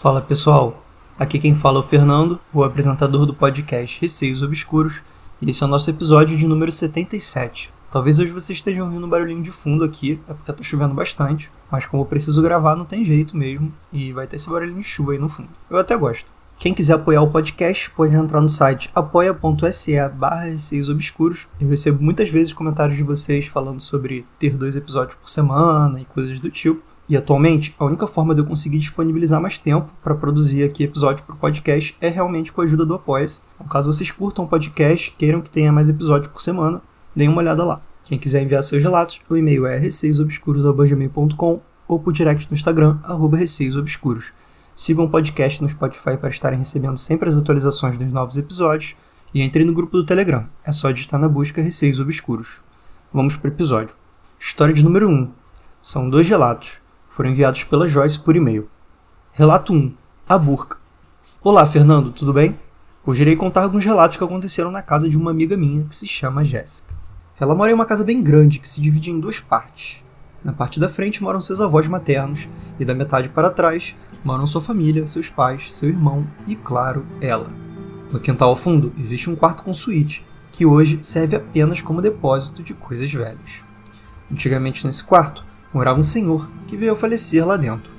Fala pessoal, aqui quem fala é o Fernando, o apresentador do podcast Receios Obscuros, e esse é o nosso episódio de número 77. Talvez hoje vocês estejam ouvindo um barulhinho de fundo aqui, é porque tá chovendo bastante, mas como eu preciso gravar não tem jeito mesmo, e vai ter esse barulhinho de chuva aí no fundo. Eu até gosto. Quem quiser apoiar o podcast pode entrar no site apoia.se barra Receios Obscuros. Eu recebo muitas vezes comentários de vocês falando sobre ter dois episódios por semana e coisas do tipo. E atualmente, a única forma de eu conseguir disponibilizar mais tempo para produzir aqui episódio para o podcast é realmente com a ajuda do Apoia-se. Então, caso vocês curtam o podcast, queiram que tenha mais episódios por semana, deem uma olhada lá. Quem quiser enviar seus relatos, o e-mail é receiosobscuros.gmail.com ou por direct no Instagram, arroba receiosobscuros. Sigam o podcast no Spotify para estarem recebendo sempre as atualizações dos novos episódios e entrem no grupo do Telegram. É só digitar na busca Receios Obscuros. Vamos para o episódio. História de número 1. São dois relatos foram enviados pela Joyce por e-mail. Relato 1. A burca. Olá, Fernando, tudo bem? Hoje irei contar alguns relatos que aconteceram na casa de uma amiga minha que se chama Jéssica. Ela mora em uma casa bem grande que se divide em duas partes. Na parte da frente moram seus avós maternos e da metade para trás moram sua família, seus pais, seu irmão e, claro, ela. No quintal ao fundo existe um quarto com suíte, que hoje serve apenas como depósito de coisas velhas. Antigamente nesse quarto morava um senhor que veio a falecer lá dentro.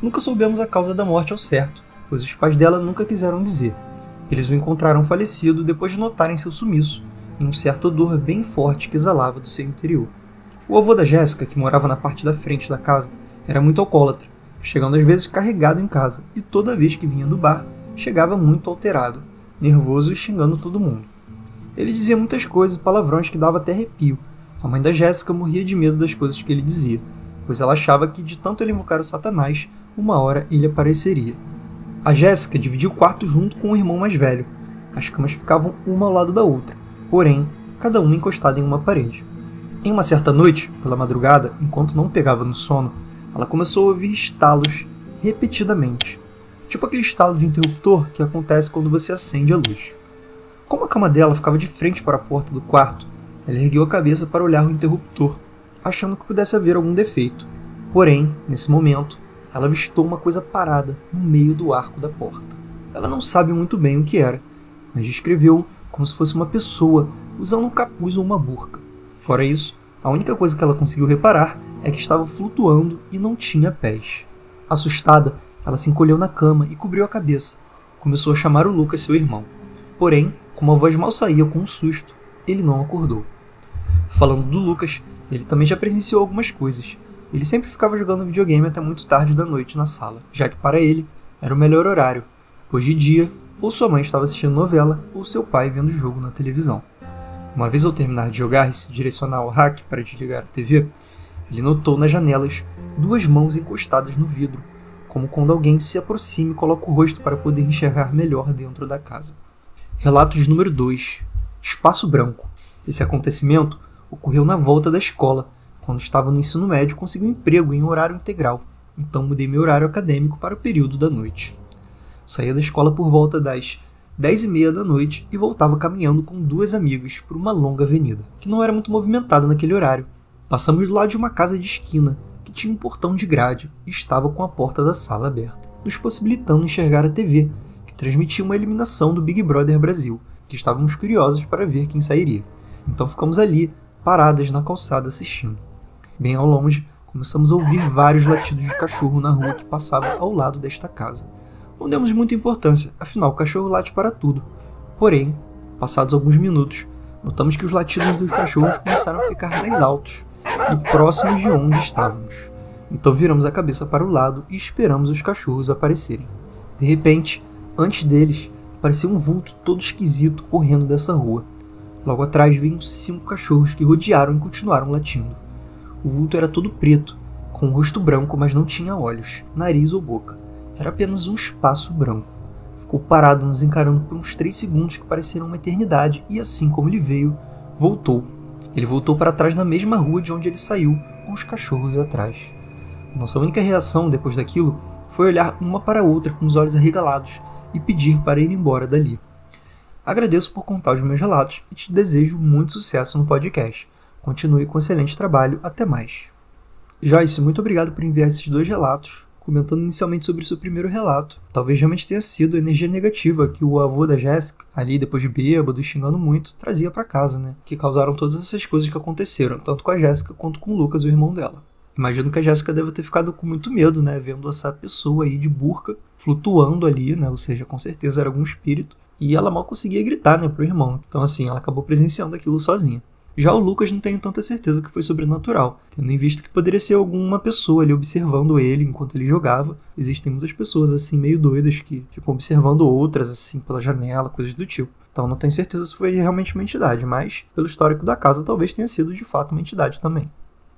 Nunca soubemos a causa da morte ao certo, pois os pais dela nunca quiseram dizer. Eles o encontraram falecido depois de notarem seu sumiço, em um certo odor bem forte que exalava do seu interior. O avô da Jéssica, que morava na parte da frente da casa, era muito alcoólatra, chegando às vezes carregado em casa, e toda vez que vinha do bar, chegava muito alterado, nervoso e xingando todo mundo. Ele dizia muitas coisas e palavrões que dava até arrepio, a mãe da Jéssica morria de medo das coisas que ele dizia, pois ela achava que de tanto ele invocar o Satanás, uma hora ele apareceria. A Jéssica dividia o quarto junto com o irmão mais velho. As camas ficavam uma ao lado da outra, porém, cada uma encostada em uma parede. Em uma certa noite, pela madrugada, enquanto não pegava no sono, ela começou a ouvir estalos repetidamente, tipo aquele estalo de interruptor que acontece quando você acende a luz. Como a cama dela ficava de frente para a porta do quarto, ela ergueu a cabeça para olhar o interruptor, achando que pudesse haver algum defeito. Porém, nesse momento, ela avistou uma coisa parada no meio do arco da porta. Ela não sabe muito bem o que era, mas descreveu como se fosse uma pessoa usando um capuz ou uma burca. Fora isso, a única coisa que ela conseguiu reparar é que estava flutuando e não tinha pés. Assustada, ela se encolheu na cama e cobriu a cabeça. Começou a chamar o Lucas, seu irmão. Porém, como a voz mal saía com um susto, ele não acordou. Falando do Lucas, ele também já presenciou algumas coisas. Ele sempre ficava jogando videogame até muito tarde da noite na sala, já que para ele era o melhor horário, pois de dia ou sua mãe estava assistindo novela ou seu pai vendo jogo na televisão. Uma vez ao terminar de jogar e se direcionar ao rack para desligar a TV, ele notou nas janelas duas mãos encostadas no vidro, como quando alguém se aproxima e coloca o rosto para poder enxergar melhor dentro da casa. Relatos número 2 Espaço Branco. Esse acontecimento ocorreu na volta da escola. Quando estava no ensino médio, consegui um emprego em horário integral, então mudei meu horário acadêmico para o período da noite. Saía da escola por volta das dez e meia da noite e voltava caminhando com duas amigas por uma longa avenida, que não era muito movimentada naquele horário. Passamos do lado de uma casa de esquina, que tinha um portão de grade e estava com a porta da sala aberta, nos possibilitando enxergar a TV, que transmitia uma eliminação do Big Brother Brasil, que estávamos curiosos para ver quem sairia. Então ficamos ali, paradas na calçada assistindo. Bem ao longe, começamos a ouvir vários latidos de cachorro na rua que passava ao lado desta casa. Não demos muita importância, afinal o cachorro late para tudo. Porém, passados alguns minutos, notamos que os latidos dos cachorros começaram a ficar mais altos e próximos de onde estávamos. Então viramos a cabeça para o lado e esperamos os cachorros aparecerem. De repente, antes deles, Parecia um vulto todo esquisito correndo dessa rua. Logo atrás vinham cinco cachorros que rodearam e continuaram latindo. O vulto era todo preto, com o rosto branco, mas não tinha olhos, nariz ou boca. Era apenas um espaço branco. Ficou parado nos encarando por uns três segundos que pareceram uma eternidade e assim como ele veio, voltou. Ele voltou para trás na mesma rua de onde ele saiu, com os cachorros atrás. Nossa única reação depois daquilo foi olhar uma para a outra com os olhos arregalados e pedir para ir embora dali. Agradeço por contar os meus relatos e te desejo muito sucesso no podcast. Continue com excelente trabalho. Até mais. Joyce, muito obrigado por enviar esses dois relatos. comentando inicialmente sobre seu primeiro relato. Talvez realmente tenha sido a energia negativa que o avô da Jéssica, ali depois de bêbado e xingando muito, trazia para casa, né? Que causaram todas essas coisas que aconteceram, tanto com a Jéssica quanto com o Lucas, o irmão dela. Imagino que a Jéssica deve ter ficado com muito medo, né? Vendo essa pessoa aí de burca flutuando ali, né? Ou seja, com certeza era algum espírito. E ela mal conseguia gritar, né, pro irmão. Então, assim, ela acabou presenciando aquilo sozinha. Já o Lucas não tenho tanta certeza que foi sobrenatural, tendo em vista que poderia ser alguma pessoa ali observando ele enquanto ele jogava. Existem muitas pessoas assim meio doidas que ficam observando outras assim pela janela, coisas do tipo. Então não tenho certeza se foi realmente uma entidade, mas pelo histórico da casa talvez tenha sido de fato uma entidade também.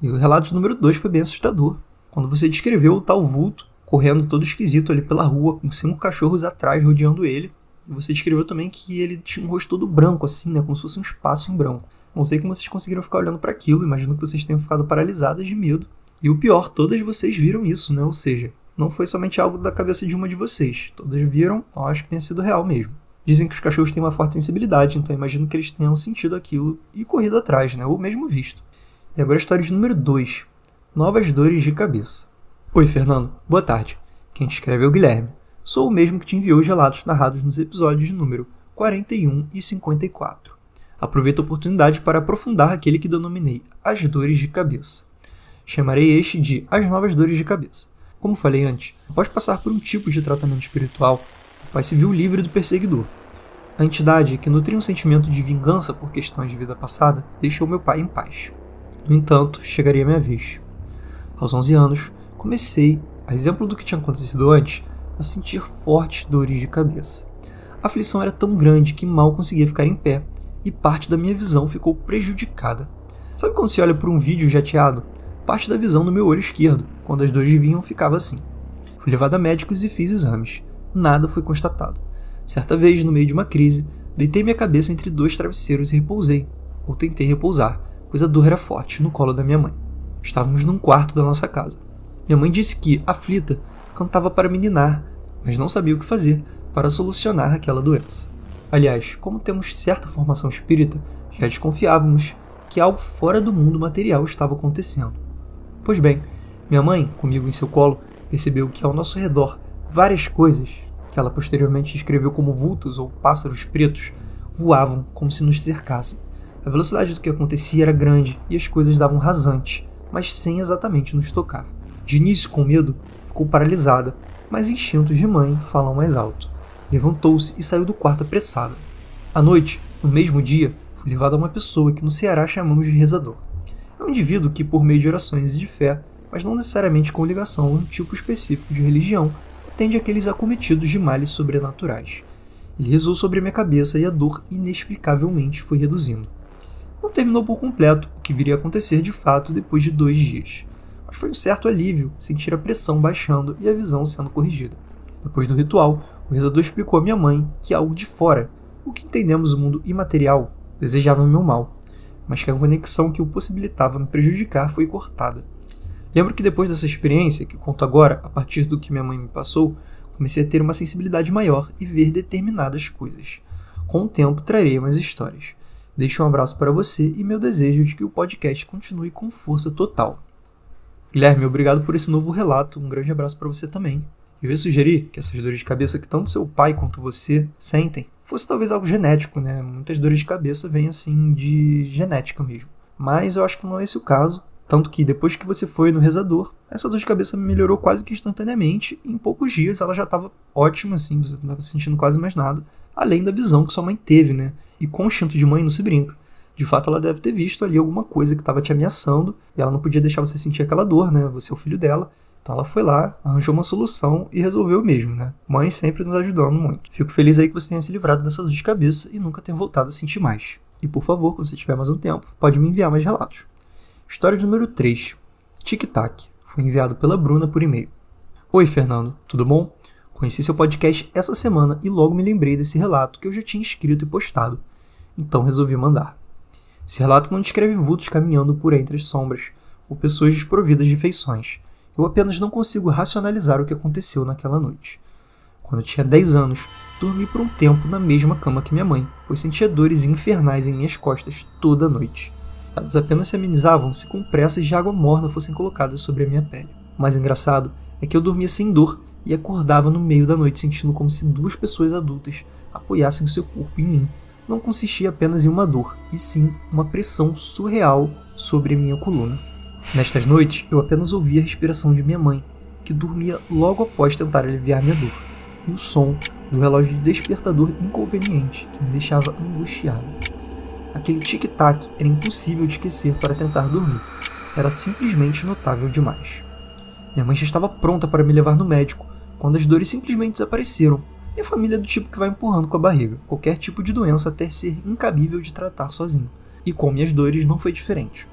E o relato número 2 foi bem assustador. Quando você descreveu o tal vulto correndo todo esquisito ali pela rua, com cinco cachorros atrás rodeando ele, você descreveu também que ele tinha um rosto todo branco assim, né, como se fosse um espaço em branco. Não sei como vocês conseguiram ficar olhando para aquilo, imagino que vocês tenham ficado paralisadas de medo. E o pior, todas vocês viram isso, né? Ou seja, não foi somente algo da cabeça de uma de vocês. Todas viram, acho que tenha sido real mesmo. Dizem que os cachorros têm uma forte sensibilidade, então imagino que eles tenham sentido aquilo e corrido atrás, né? Ou mesmo visto. E agora a história de número 2. Novas dores de cabeça. Oi, Fernando. Boa tarde. Quem te escreve é o Guilherme. Sou o mesmo que te enviou os relatos narrados nos episódios de número 41 e 54 aproveito a oportunidade para aprofundar aquele que denominei as dores de cabeça. Chamarei este de as novas dores de cabeça. Como falei antes, após passar por um tipo de tratamento espiritual, o pai se viu livre do perseguidor. A entidade, que nutria um sentimento de vingança por questões de vida passada, deixou meu pai em paz. No entanto, chegaria minha vez. Aos 11 anos, comecei, a exemplo do que tinha acontecido antes, a sentir fortes dores de cabeça. A aflição era tão grande que mal conseguia ficar em pé e parte da minha visão ficou prejudicada. Sabe quando se olha por um vídeo jateado? Parte da visão no meu olho esquerdo, quando as dores vinham, ficava assim. Fui levado a médicos e fiz exames. Nada foi constatado. Certa vez, no meio de uma crise, deitei minha cabeça entre dois travesseiros e repousei, ou tentei repousar, pois a dor era forte, no colo da minha mãe. Estávamos num quarto da nossa casa. Minha mãe disse que, aflita, cantava para me ninar, mas não sabia o que fazer para solucionar aquela doença. Aliás, como temos certa formação espírita, já desconfiávamos que algo fora do mundo material estava acontecendo. Pois bem, minha mãe, comigo em seu colo, percebeu que ao nosso redor várias coisas, que ela posteriormente descreveu como vultos ou pássaros pretos, voavam como se nos cercassem. A velocidade do que acontecia era grande e as coisas davam rasante, mas sem exatamente nos tocar. De início, com medo, ficou paralisada, mas instintos de mãe falam mais alto. Levantou-se e saiu do quarto apressada. À noite, no mesmo dia, fui levado a uma pessoa que no Ceará chamamos de rezador. É um indivíduo que, por meio de orações e de fé, mas não necessariamente com ligação a um tipo específico de religião, atende aqueles acometidos de males sobrenaturais. Ele rezou sobre minha cabeça e a dor inexplicavelmente foi reduzindo. Não terminou por completo, o que viria a acontecer de fato depois de dois dias. Mas foi um certo alívio sentir a pressão baixando e a visão sendo corrigida. Depois do ritual, o rezador explicou à minha mãe que algo de fora, o que entendemos o mundo imaterial, desejava meu mal, mas que a conexão que o possibilitava me prejudicar foi cortada. Lembro que depois dessa experiência, que conto agora a partir do que minha mãe me passou, comecei a ter uma sensibilidade maior e ver determinadas coisas. Com o tempo trarei mais histórias. Deixo um abraço para você e meu desejo de que o podcast continue com força total. Guilherme, obrigado por esse novo relato. Um grande abraço para você também. Eu ia sugerir que essas dores de cabeça que tanto seu pai quanto você sentem fosse talvez algo genético, né? Muitas dores de cabeça vêm assim de genética mesmo. Mas eu acho que não é esse o caso. Tanto que depois que você foi no rezador, essa dor de cabeça melhorou quase que instantaneamente. Em poucos dias ela já estava ótima, assim, você não estava sentindo quase mais nada. Além da visão que sua mãe teve, né? E com o instinto de mãe não se brinca. De fato, ela deve ter visto ali alguma coisa que estava te ameaçando e ela não podia deixar você sentir aquela dor, né? Você é o filho dela. Então ela foi lá, arranjou uma solução e resolveu mesmo, né? Mãe sempre nos ajudando muito. Fico feliz aí que você tenha se livrado dessa dor de cabeça e nunca tenha voltado a sentir mais. E por favor, quando você tiver mais um tempo, pode me enviar mais relatos. História número 3. Tic Tac. Foi enviado pela Bruna por e-mail. Oi, Fernando, tudo bom? Conheci seu podcast essa semana e logo me lembrei desse relato que eu já tinha escrito e postado. Então resolvi mandar. Esse relato não descreve vultos caminhando por entre as sombras ou pessoas desprovidas de feições eu apenas não consigo racionalizar o que aconteceu naquela noite. Quando eu tinha 10 anos, dormi por um tempo na mesma cama que minha mãe, pois sentia dores infernais em minhas costas toda noite. Elas apenas se amenizavam se compressas de água morna fossem colocadas sobre a minha pele. O mais engraçado é que eu dormia sem dor e acordava no meio da noite sentindo como se duas pessoas adultas apoiassem seu corpo em mim. Não consistia apenas em uma dor, e sim uma pressão surreal sobre minha coluna. Nestas noites, eu apenas ouvia a respiração de minha mãe, que dormia logo após tentar aliviar minha dor, e o som do relógio de despertador inconveniente que me deixava angustiado. Aquele tic-tac era impossível de esquecer para tentar dormir. Era simplesmente notável demais. Minha mãe já estava pronta para me levar no médico, quando as dores simplesmente desapareceram. Minha família é do tipo que vai empurrando com a barriga, qualquer tipo de doença até ser incabível de tratar sozinho. E com minhas dores não foi diferente.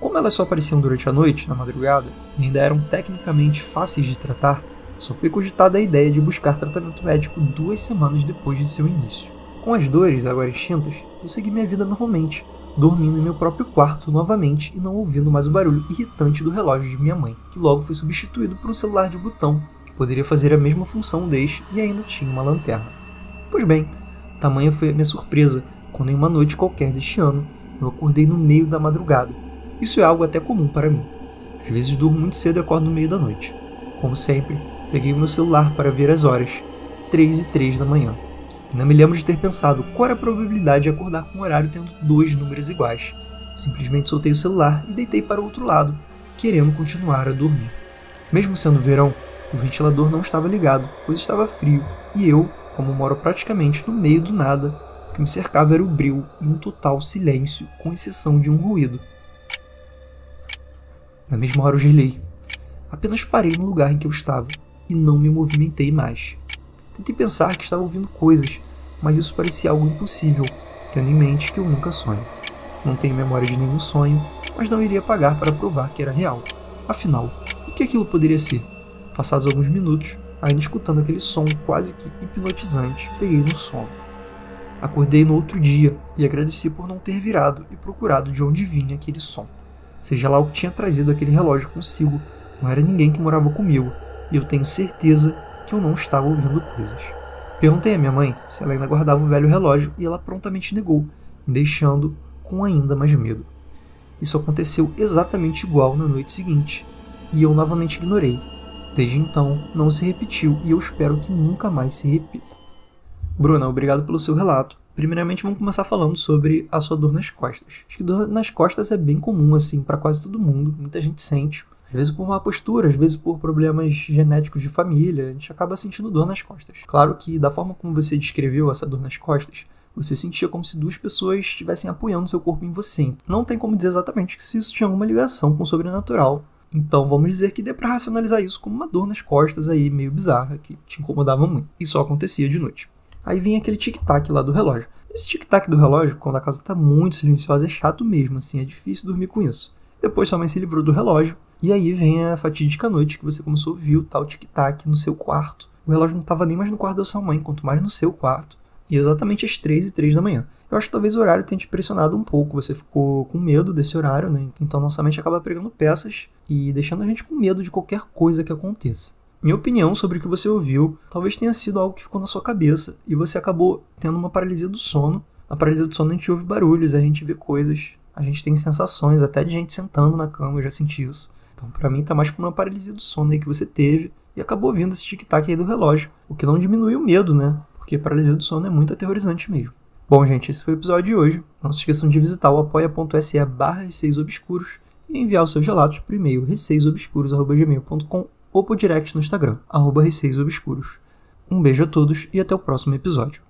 Como elas só apareciam durante a noite, na madrugada, e ainda eram tecnicamente fáceis de tratar, só foi cogitada a ideia de buscar tratamento médico duas semanas depois de seu início. Com as dores agora extintas, eu segui minha vida normalmente, dormindo em meu próprio quarto novamente e não ouvindo mais o barulho irritante do relógio de minha mãe, que logo foi substituído por um celular de botão poderia fazer a mesma função deste e ainda tinha uma lanterna. Pois bem, tamanha foi a minha surpresa quando em uma noite qualquer deste ano eu acordei no meio da madrugada. Isso é algo até comum para mim. Às vezes durmo muito cedo e acordo no meio da noite. Como sempre, peguei o meu celular para ver as horas, 3 e 3 da manhã. E não me lembro de ter pensado qual era a probabilidade de acordar com um horário tendo dois números iguais. Simplesmente soltei o celular e deitei para o outro lado, querendo continuar a dormir. Mesmo sendo verão, o ventilador não estava ligado, pois estava frio, e eu, como moro praticamente no meio do nada, o que me cercava era o breu e um total silêncio, com exceção de um ruído. Na mesma hora eu gelei. Apenas parei no lugar em que eu estava e não me movimentei mais. Tentei pensar que estava ouvindo coisas, mas isso parecia algo impossível, tendo em mente que eu nunca sonho. Não tenho memória de nenhum sonho, mas não iria pagar para provar que era real. Afinal, o que aquilo poderia ser? Passados alguns minutos, ainda escutando aquele som quase que hipnotizante, peguei no sono. Acordei no outro dia e agradeci por não ter virado e procurado de onde vinha aquele som. Seja lá o que tinha trazido aquele relógio consigo, não era ninguém que morava comigo, e eu tenho certeza que eu não estava ouvindo coisas. Perguntei à minha mãe se ela ainda guardava o velho relógio e ela prontamente negou, me deixando com ainda mais medo. Isso aconteceu exatamente igual na noite seguinte, e eu novamente ignorei, Desde então, não se repetiu e eu espero que nunca mais se repita. Bruna, obrigado pelo seu relato. Primeiramente, vamos começar falando sobre a sua dor nas costas. Acho que dor nas costas é bem comum, assim, para quase todo mundo. Muita gente sente. Às vezes por má postura, às vezes por problemas genéticos de família, a gente acaba sentindo dor nas costas. Claro que, da forma como você descreveu essa dor nas costas, você sentia como se duas pessoas estivessem apoiando seu corpo em você. Não tem como dizer exatamente se isso tinha alguma ligação com o sobrenatural, então vamos dizer que dê para racionalizar isso como uma dor nas costas aí meio bizarra que te incomodava muito e só acontecia de noite. Aí vem aquele tic-tac lá do relógio. Esse tic-tac do relógio, quando a casa tá muito silenciosa, é chato mesmo, assim, é difícil dormir com isso. Depois sua mãe se livrou do relógio, e aí vem a fatídica noite que você começou a ouvir o tal tic-tac no seu quarto. O relógio não estava nem mais no quarto da sua mãe, quanto mais no seu quarto. E exatamente às 3 e 3 da manhã. Eu acho que talvez o horário tenha te pressionado um pouco, você ficou com medo desse horário, né? Então nossa mente acaba pregando peças e deixando a gente com medo de qualquer coisa que aconteça. Minha opinião sobre o que você ouviu talvez tenha sido algo que ficou na sua cabeça e você acabou tendo uma paralisia do sono. Na paralisia do sono a gente ouve barulhos, a gente vê coisas, a gente tem sensações, até de gente sentando na cama, eu já senti isso. Então, para mim, tá mais como uma paralisia do sono aí que você teve e acabou ouvindo esse tic-tac aí do relógio, o que não diminui o medo, né? Porque paralisia do sono é muito aterrorizante mesmo. Bom, gente, esse foi o episódio de hoje. Não se esqueçam de visitar o apoia.se barra obscuros e enviar os seus relatos por e-mail receiosobscuros.gmail.com ou por direct no Instagram, arroba receiosobscuros. Um beijo a todos e até o próximo episódio.